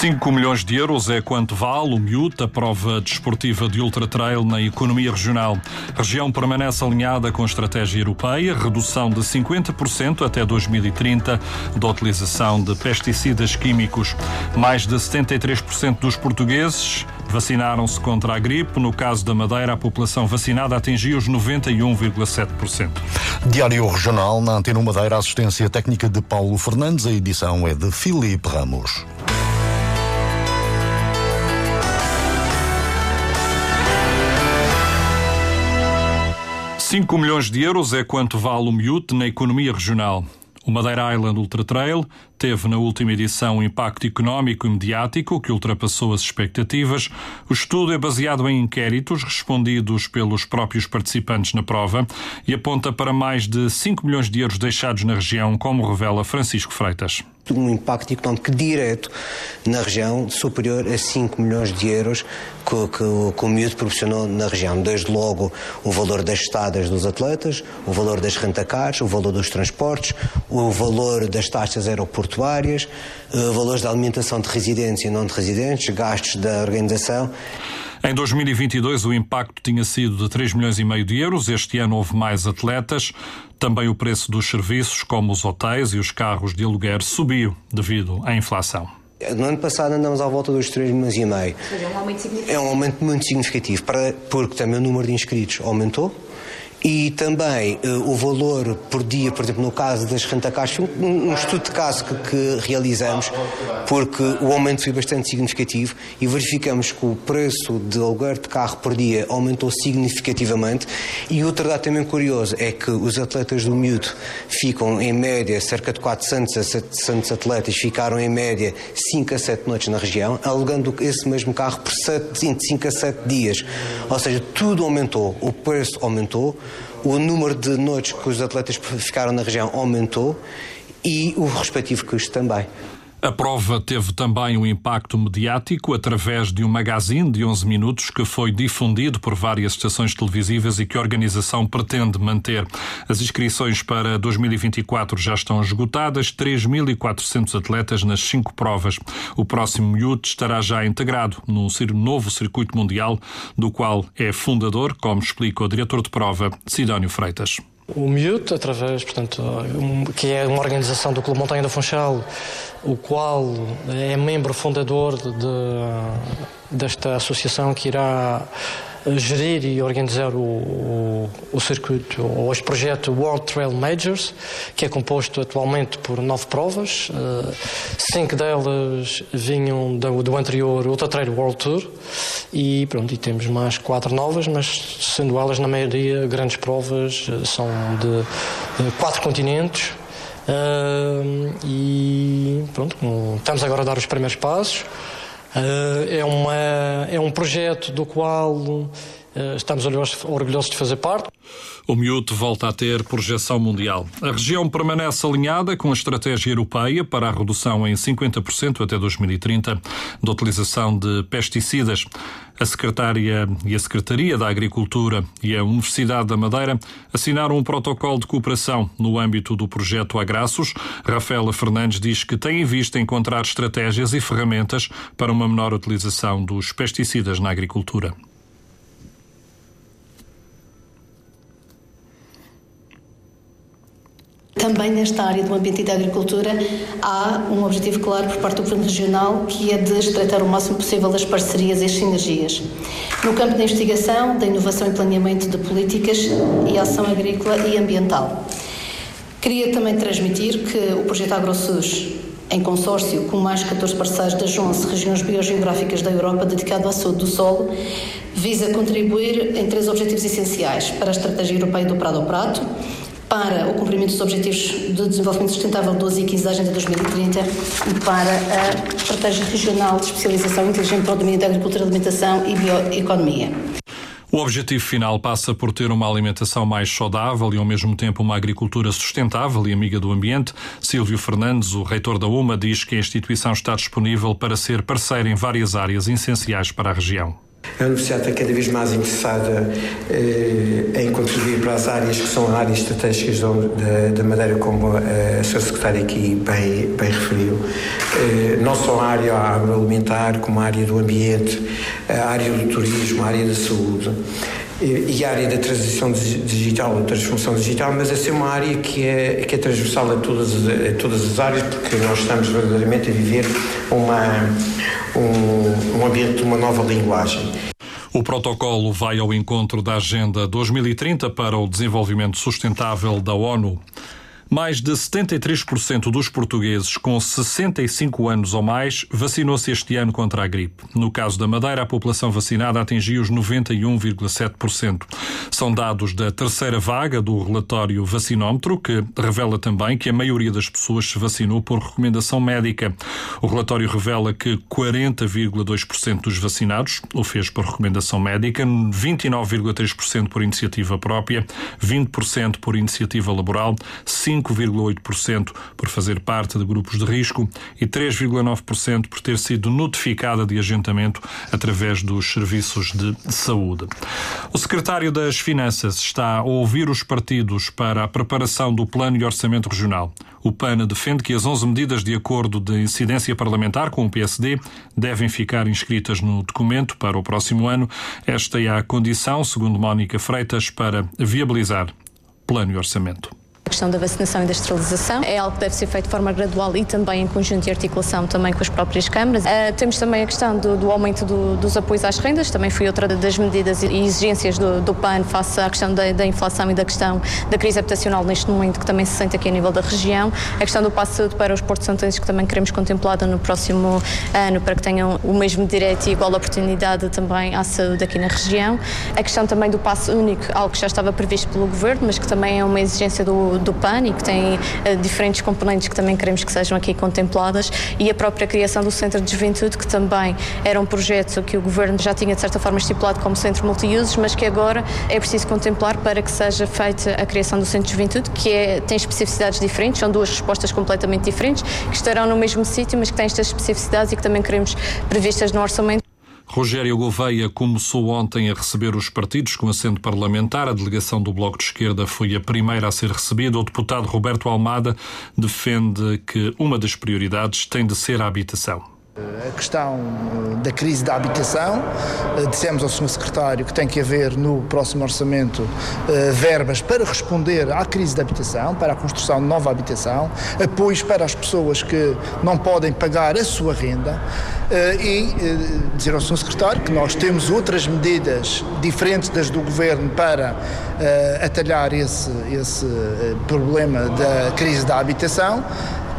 5 milhões de euros é quanto vale o MIUT, a prova desportiva de Ultra Trail na economia regional. A região permanece alinhada com a estratégia europeia, redução de 50% até 2030 da utilização de pesticidas químicos. Mais de 73% dos portugueses vacinaram-se contra a gripe. No caso da Madeira, a população vacinada atingiu os 91,7%. Diário Regional na Antena Madeira, assistência técnica de Paulo Fernandes, a edição é de Filipe Ramos. 5 milhões de euros é quanto vale o MIUT na economia regional. O Madeira Island Ultra Trail teve na última edição um impacto económico e mediático que ultrapassou as expectativas. O estudo é baseado em inquéritos respondidos pelos próprios participantes na prova e aponta para mais de 5 milhões de euros deixados na região, como revela Francisco Freitas um impacto económico direto na região superior a 5 milhões de euros que, que, que o miúdo proporcionou na região. Desde logo o valor das estadas dos atletas, o valor das rentacares, o valor dos transportes, o valor das taxas aeroportuárias, eh, valores da alimentação de residentes e não de residentes, gastos da organização. Em 2022, o impacto tinha sido de 3 milhões e meio de euros. Este ano houve mais atletas. Também o preço dos serviços, como os hotéis e os carros de aluguer, subiu devido à inflação. No ano passado andamos à volta dos 3 milhões e meio. é um aumento significativo. É um aumento muito significativo, para, porque também o número de inscritos aumentou e também uh, o valor por dia, por exemplo, no caso das rentacares, um, um estudo de caso que, que, realizamos, porque o aumento foi bastante significativo e verificamos que o preço de aluguer de carro por dia aumentou significativamente. E outro dado também curioso é que os atletas do miúdo ficam em média, cerca de 400 a 700 atletas ficaram em média 5 a 7 noites na região, alugando esse mesmo carro por 7, 5 a 7 dias. Ou seja, tudo aumentou, o preço aumentou o número de noites que os atletas ficaram na região aumentou e o respectivo custo também. A prova teve também um impacto mediático através de um magazine de 11 minutos que foi difundido por várias estações televisivas e que a organização pretende manter. As inscrições para 2024 já estão esgotadas, 3.400 atletas nas cinco provas. O próximo Youth estará já integrado num novo circuito mundial, do qual é fundador, como explica o diretor de prova, Sidónio Freitas. O MIUT, através, portanto, que é uma organização do Clube Montanha da Funchal, o qual é membro fundador de, desta associação que irá gerir e organizar o, o, o circuito, ou este projeto World Trail Majors, que é composto atualmente por nove provas. Uh, cinco delas vinham do, do anterior Ultra Trail World Tour e, pronto, e temos mais quatro novas, mas sendo elas na maioria grandes provas, uh, são de, de quatro continentes. Uh, e pronto, estamos agora a dar os primeiros passos. Eh, é, uma, é um projeto do qual eh, estamos orgulhosos de fazer parte. O Miúdo volta a ter projeção mundial. A região permanece alinhada com a estratégia europeia para a redução em 50% até 2030 da utilização de pesticidas. A Secretária e a Secretaria da Agricultura e a Universidade da Madeira assinaram um protocolo de cooperação no âmbito do projeto Agraços. Rafaela Fernandes diz que tem em vista encontrar estratégias e ferramentas para uma menor utilização dos pesticidas na agricultura. Também nesta área do ambiente e da agricultura há um objetivo claro por parte do Governo Regional que é de estreitar o máximo possível as parcerias e as sinergias. No campo da investigação, da inovação e planeamento de políticas e ação agrícola e ambiental. Queria também transmitir que o projeto AgroSUS, em consórcio com mais 14 parceiros das 11 regiões biogeográficas da Europa dedicado à saúde do solo, visa contribuir em três objetivos essenciais para a Estratégia Europeia do Prado ao Prato, para o cumprimento dos Objetivos de Desenvolvimento Sustentável 12 e 15 da Agenda 2030 e para a Estratégia Regional de Especialização Inteligente para o Domínio da Agricultura, Alimentação e Bioeconomia. O objetivo final passa por ter uma alimentação mais saudável e, ao mesmo tempo, uma agricultura sustentável e amiga do ambiente. Silvio Fernandes, o reitor da UMA, diz que a instituição está disponível para ser parceira em várias áreas essenciais para a região. A Universidade está cada vez mais interessada eh, em as áreas que são áreas estratégicas da, Madeira, como a Sra. Secretária aqui bem, bem referiu. Eh, não só a área agroalimentar, como a área do ambiente, a área do turismo, a área da saúde e a área da transição digital, da transformação digital, mas a ser uma área que é, que é transversal a todas, a todas as áreas, porque nós estamos verdadeiramente a viver uma, um, um ambiente de uma nova linguagem. O protocolo vai ao encontro da Agenda 2030 para o Desenvolvimento Sustentável da ONU. Mais de 73% dos portugueses com 65 anos ou mais vacinou-se este ano contra a gripe. No caso da Madeira, a população vacinada atingiu os 91,7%. São dados da terceira vaga do relatório Vacinómetro, que revela também que a maioria das pessoas se vacinou por recomendação médica. O relatório revela que 40,2% dos vacinados o fez por recomendação médica, 29,3% por iniciativa própria, 20% por iniciativa laboral, 5 5,8% por fazer parte de grupos de risco e 3,9% por ter sido notificada de agentamento através dos serviços de saúde. O secretário das Finanças está a ouvir os partidos para a preparação do Plano e Orçamento Regional. O PAN defende que as 11 medidas de acordo de incidência parlamentar com o PSD devem ficar inscritas no documento para o próximo ano. Esta é a condição, segundo Mónica Freitas, para viabilizar plano e orçamento. Questão da vacinação e da esterilização é algo que deve ser feito de forma gradual e também em conjunto de articulação também com as próprias câmaras. Uh, temos também a questão do, do aumento do, dos apoios às rendas, também foi outra das medidas e exigências do, do PAN face à questão da, da, inflação e da questão da crise habitacional neste momento que também se sente aqui a nível da região. A questão do passo saúde para os portos santenses que também queremos contemplada no próximo ano para que tenham o mesmo direito e igual oportunidade também à saúde aqui na região. A questão também do passo único, algo que já estava previsto pelo Governo, mas que também é uma exigência do, do que tem uh, diferentes componentes que também queremos que sejam aqui contempladas e a própria criação do Centro de Juventude, que também era um projeto que o Governo já tinha de certa forma estipulado como centro multiusos, mas que agora é preciso contemplar para que seja feita a criação do Centro de Juventude, que é, tem especificidades diferentes, são duas respostas completamente diferentes, que estarão no mesmo sítio, mas que têm estas especificidades e que também queremos previstas no orçamento. Rogério Gouveia começou ontem a receber os partidos com assento parlamentar. A delegação do Bloco de Esquerda foi a primeira a ser recebida. O deputado Roberto Almada defende que uma das prioridades tem de ser a habitação. A questão eh, da crise da habitação, eh, dissemos ao Sr. Secretário que tem que haver no próximo orçamento eh, verbas para responder à crise da habitação, para a construção de nova habitação, apoios para as pessoas que não podem pagar a sua renda e dizer ao Sr. Secretário que nós temos outras medidas diferentes das do Governo para atalhar esse, esse problema da crise da habitação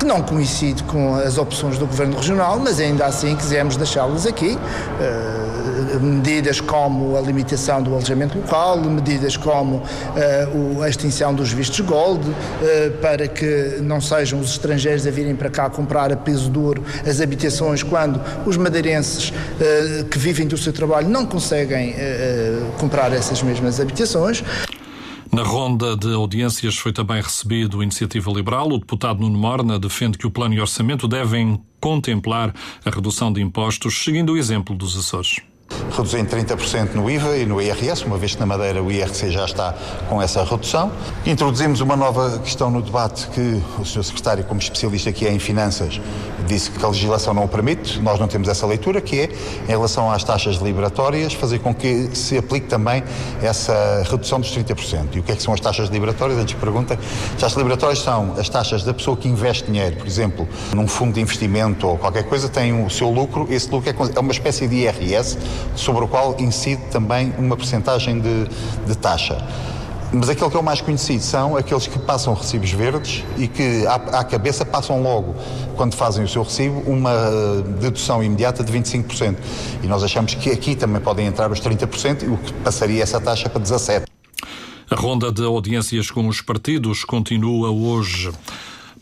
que não coincide com as opções do Governo Regional, mas ainda assim quisemos deixá-las aqui. Uh, medidas como a limitação do alojamento local, medidas como uh, a extinção dos vistos gold, uh, para que não sejam os estrangeiros a virem para cá comprar a peso duro as habitações quando os madeirenses que vivem do seu trabalho não conseguem comprar essas mesmas habitações. Na ronda de audiências foi também recebido a Iniciativa Liberal. O deputado Nuno Morna defende que o plano e orçamento devem contemplar a redução de impostos, seguindo o exemplo dos Açores reduzir em 30% no IVA e no IRS, uma vez que na Madeira o IRC já está com essa redução. Introduzimos uma nova questão no debate que o Sr. Secretário, como especialista que é em finanças, disse que a legislação não o permite, nós não temos essa leitura, que é, em relação às taxas liberatórias, fazer com que se aplique também essa redução dos 30%. E o que é que são as taxas liberatórias? Antes pergunta. As taxas liberatórias são as taxas da pessoa que investe dinheiro, por exemplo, num fundo de investimento ou qualquer coisa, tem o seu lucro, esse lucro é, é uma espécie de IRS sobre o qual incide também uma percentagem de, de taxa. Mas aquele que é o mais conhecido são aqueles que passam recibos verdes e que à, à, cabeça passam logo, quando fazem o seu recibo, uma dedução imediata de 25%. E nós achamos que aqui também podem entrar os 30%, o que passaria essa taxa para 17%. A ronda de audiências com os partidos continua hoje.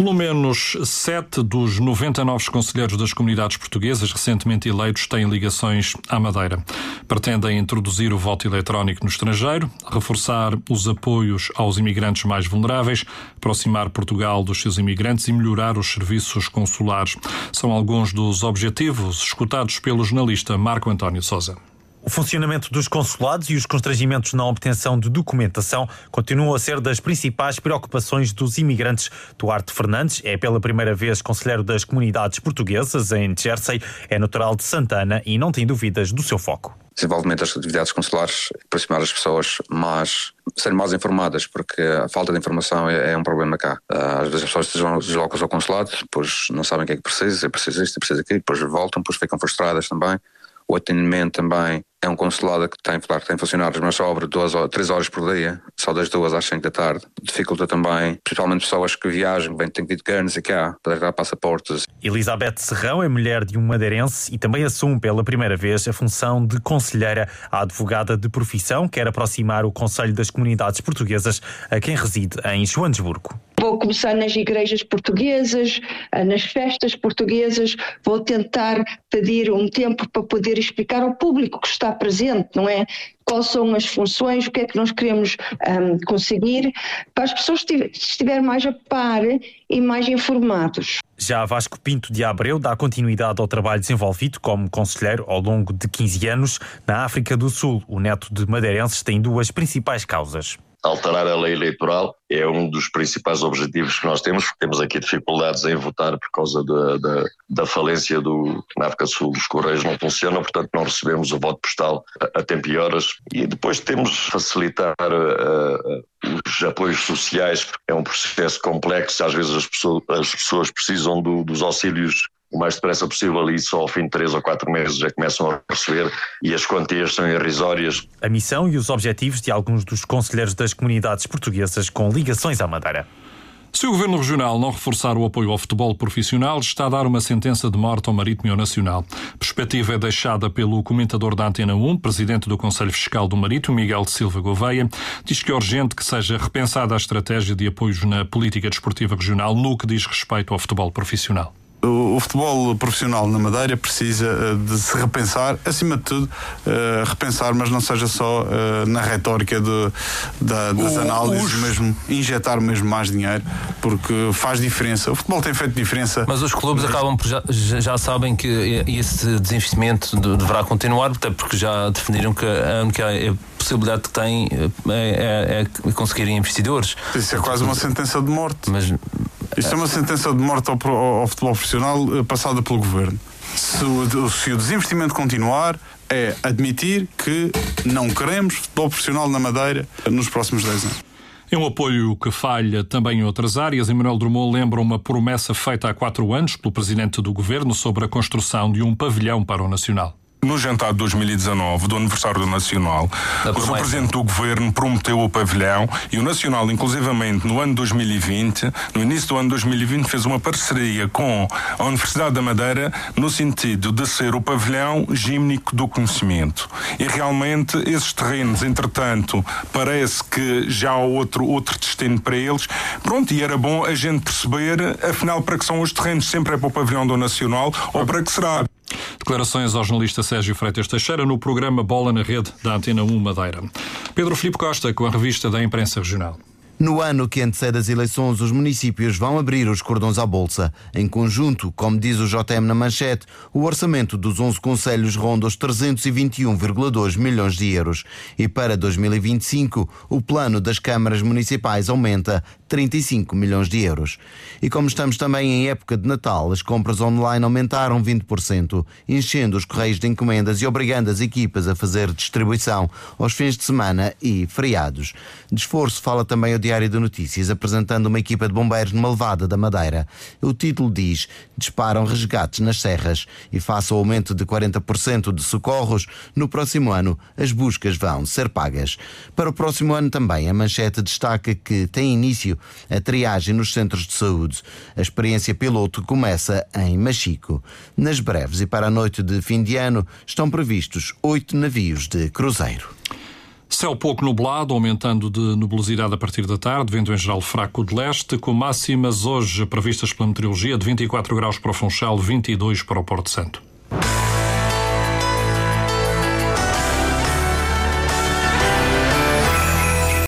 Pelo menos sete dos 90 novos conselheiros das comunidades portuguesas recentemente eleitos têm ligações à Madeira. Pretendem introduzir o voto eletrónico no estrangeiro, reforçar os apoios aos imigrantes mais vulneráveis, aproximar Portugal dos seus imigrantes e melhorar os serviços consulares. São alguns dos objetivos escutados pelo jornalista Marco António Souza. O funcionamento dos consulados e os constrangimentos na obtenção de documentação continuam a ser das principais preocupações dos imigrantes. Duarte Fernandes é pela primeira vez conselheiro das comunidades portuguesas em Jersey, é natural de Santana e não tem dúvidas do seu foco. Desenvolvimento das atividades consulares, aproximar as pessoas mais, serem mais informadas, porque a falta de informação é, é um problema cá. Às vezes as pessoas deslocam-se ao consulado, depois não sabem o que é que precisa, é preciso isto, é preciso aquilo, depois voltam, depois ficam frustradas também. O atendimento também é um consulado que tem, claro, que tem funcionários, mas só abre duas, três horas por dia, só das duas às cinco da tarde. Dificulta também, principalmente pessoas que viajam, vêm, têm que ir de Guernsey cá, para dar passaportes. Elizabeth Serrão é mulher de um madeirense e também assume pela primeira vez a função de conselheira. A advogada de profissão quer aproximar o Conselho das Comunidades Portuguesas a quem reside em Joanesburgo. Vou começar nas igrejas portuguesas, eh, nas festas portuguesas, vou tentar pedir um tempo para poder explicar ao público que está presente, não é? Quais são as funções, o que é que nós queremos um, conseguir, para as pessoas estiverem mais a par e mais informados. Já Vasco Pinto de Abreu dá continuidade ao trabalho desenvolvido como conselheiro ao longo de 15 anos na África do Sul. O neto de madeirenses tem duas principais causas alterar a lei eleitoral é um dos principais objetivos que nós temos, porque temos aqui dificuldades em votar por causa da, da, da falência do. Na África do Sul, os correios não funcionam, portanto não recebemos o voto postal a, a tempo e horas. E depois temos facilitar uh, os apoios sociais, porque é um processo complexo, às vezes as pessoas, as pessoas precisam do, dos auxílios o mais depressa possível e só ao fim de três ou quatro meses já começam a receber e as quantias são irrisórias. A missão e os objetivos de alguns dos conselheiros das comunidades portuguesas com ligações à Madeira. Se o Governo Regional não reforçar o apoio ao futebol profissional, está a dar uma sentença de morte ao Marítimo Nacional. A perspectiva é deixada pelo comentador da Antena 1, presidente do Conselho Fiscal do Marítimo, Miguel de Silva Gouveia. Diz que é urgente que seja repensada a estratégia de apoios na política desportiva regional no que diz respeito ao futebol profissional o, futebol profissional na Madeira precisa eh, de se repensar, acima de tudo, uh, repensar, mas não seja só uh, na retórica de, da, das o, análises, os... mesmo injetar mesmo mais dinheiro, porque faz diferença. O futebol tem feito diferença. Mas os clubes mas... acabam por já, já sabem que esse desinvestimento deverá continuar, até porque já definiram que a única possibilidade que têm é, é, é conseguirem investidores. Isso é quase uma sentença de morte. Mas isto é uma sentença de morte ao, ao, ao futebol profissional eh, passada pelo governo. Se o, se o desinvestimento continuar, é admitir que não queremos futebol profissional na Madeira nos próximos 10 anos. É um apoio que falha também em outras áreas. Emmanuel Drummond lembra uma promessa feita há quatro anos pelo presidente do governo sobre a construção de um pavilhão para o Nacional. No jantar de 2019, do aniversário do Nacional, o Sr. Presidente do Governo prometeu o pavilhão e o Nacional, inclusivamente no ano 2020, no início do ano 2020, fez uma parceria com a Universidade da Madeira no sentido de ser o pavilhão gímnico do conhecimento. E realmente esses terrenos, entretanto, parece que já há outro, outro destino para eles. Pronto, e era bom a gente perceber, afinal, para que são os terrenos, sempre é para o pavilhão do Nacional ou para que será. Declarações ao jornalista Sérgio Freitas Teixeira no programa Bola na Rede da Antena 1 Madeira. Pedro Filipe Costa com a revista da Imprensa Regional. No ano que antecede as eleições, os municípios vão abrir os cordões à Bolsa. Em conjunto, como diz o JM na manchete, o orçamento dos 11 conselhos ronda os 321,2 milhões de euros. E para 2025, o plano das câmaras municipais aumenta 35 milhões de euros. E como estamos também em época de Natal, as compras online aumentaram 20%, enchendo os correios de encomendas e obrigando as equipas a fazer distribuição aos fins de semana e feriados. De esforço fala também o Diário de Notícias, apresentando uma equipa de bombeiros numa levada da Madeira. O título diz: Disparam resgates nas serras e face ao aumento de 40% de socorros, no próximo ano as buscas vão ser pagas. Para o próximo ano também, a manchete destaca que tem início a triagem nos centros de saúde. A experiência piloto começa em Machico. Nas breves e para a noite de fim de ano estão previstos oito navios de cruzeiro. Céu pouco nublado, aumentando de nubosidade a partir da tarde, vento em geral fraco de leste, com máximas hoje previstas pela meteorologia de 24 graus para o Funchal, 22 para o Porto Santo.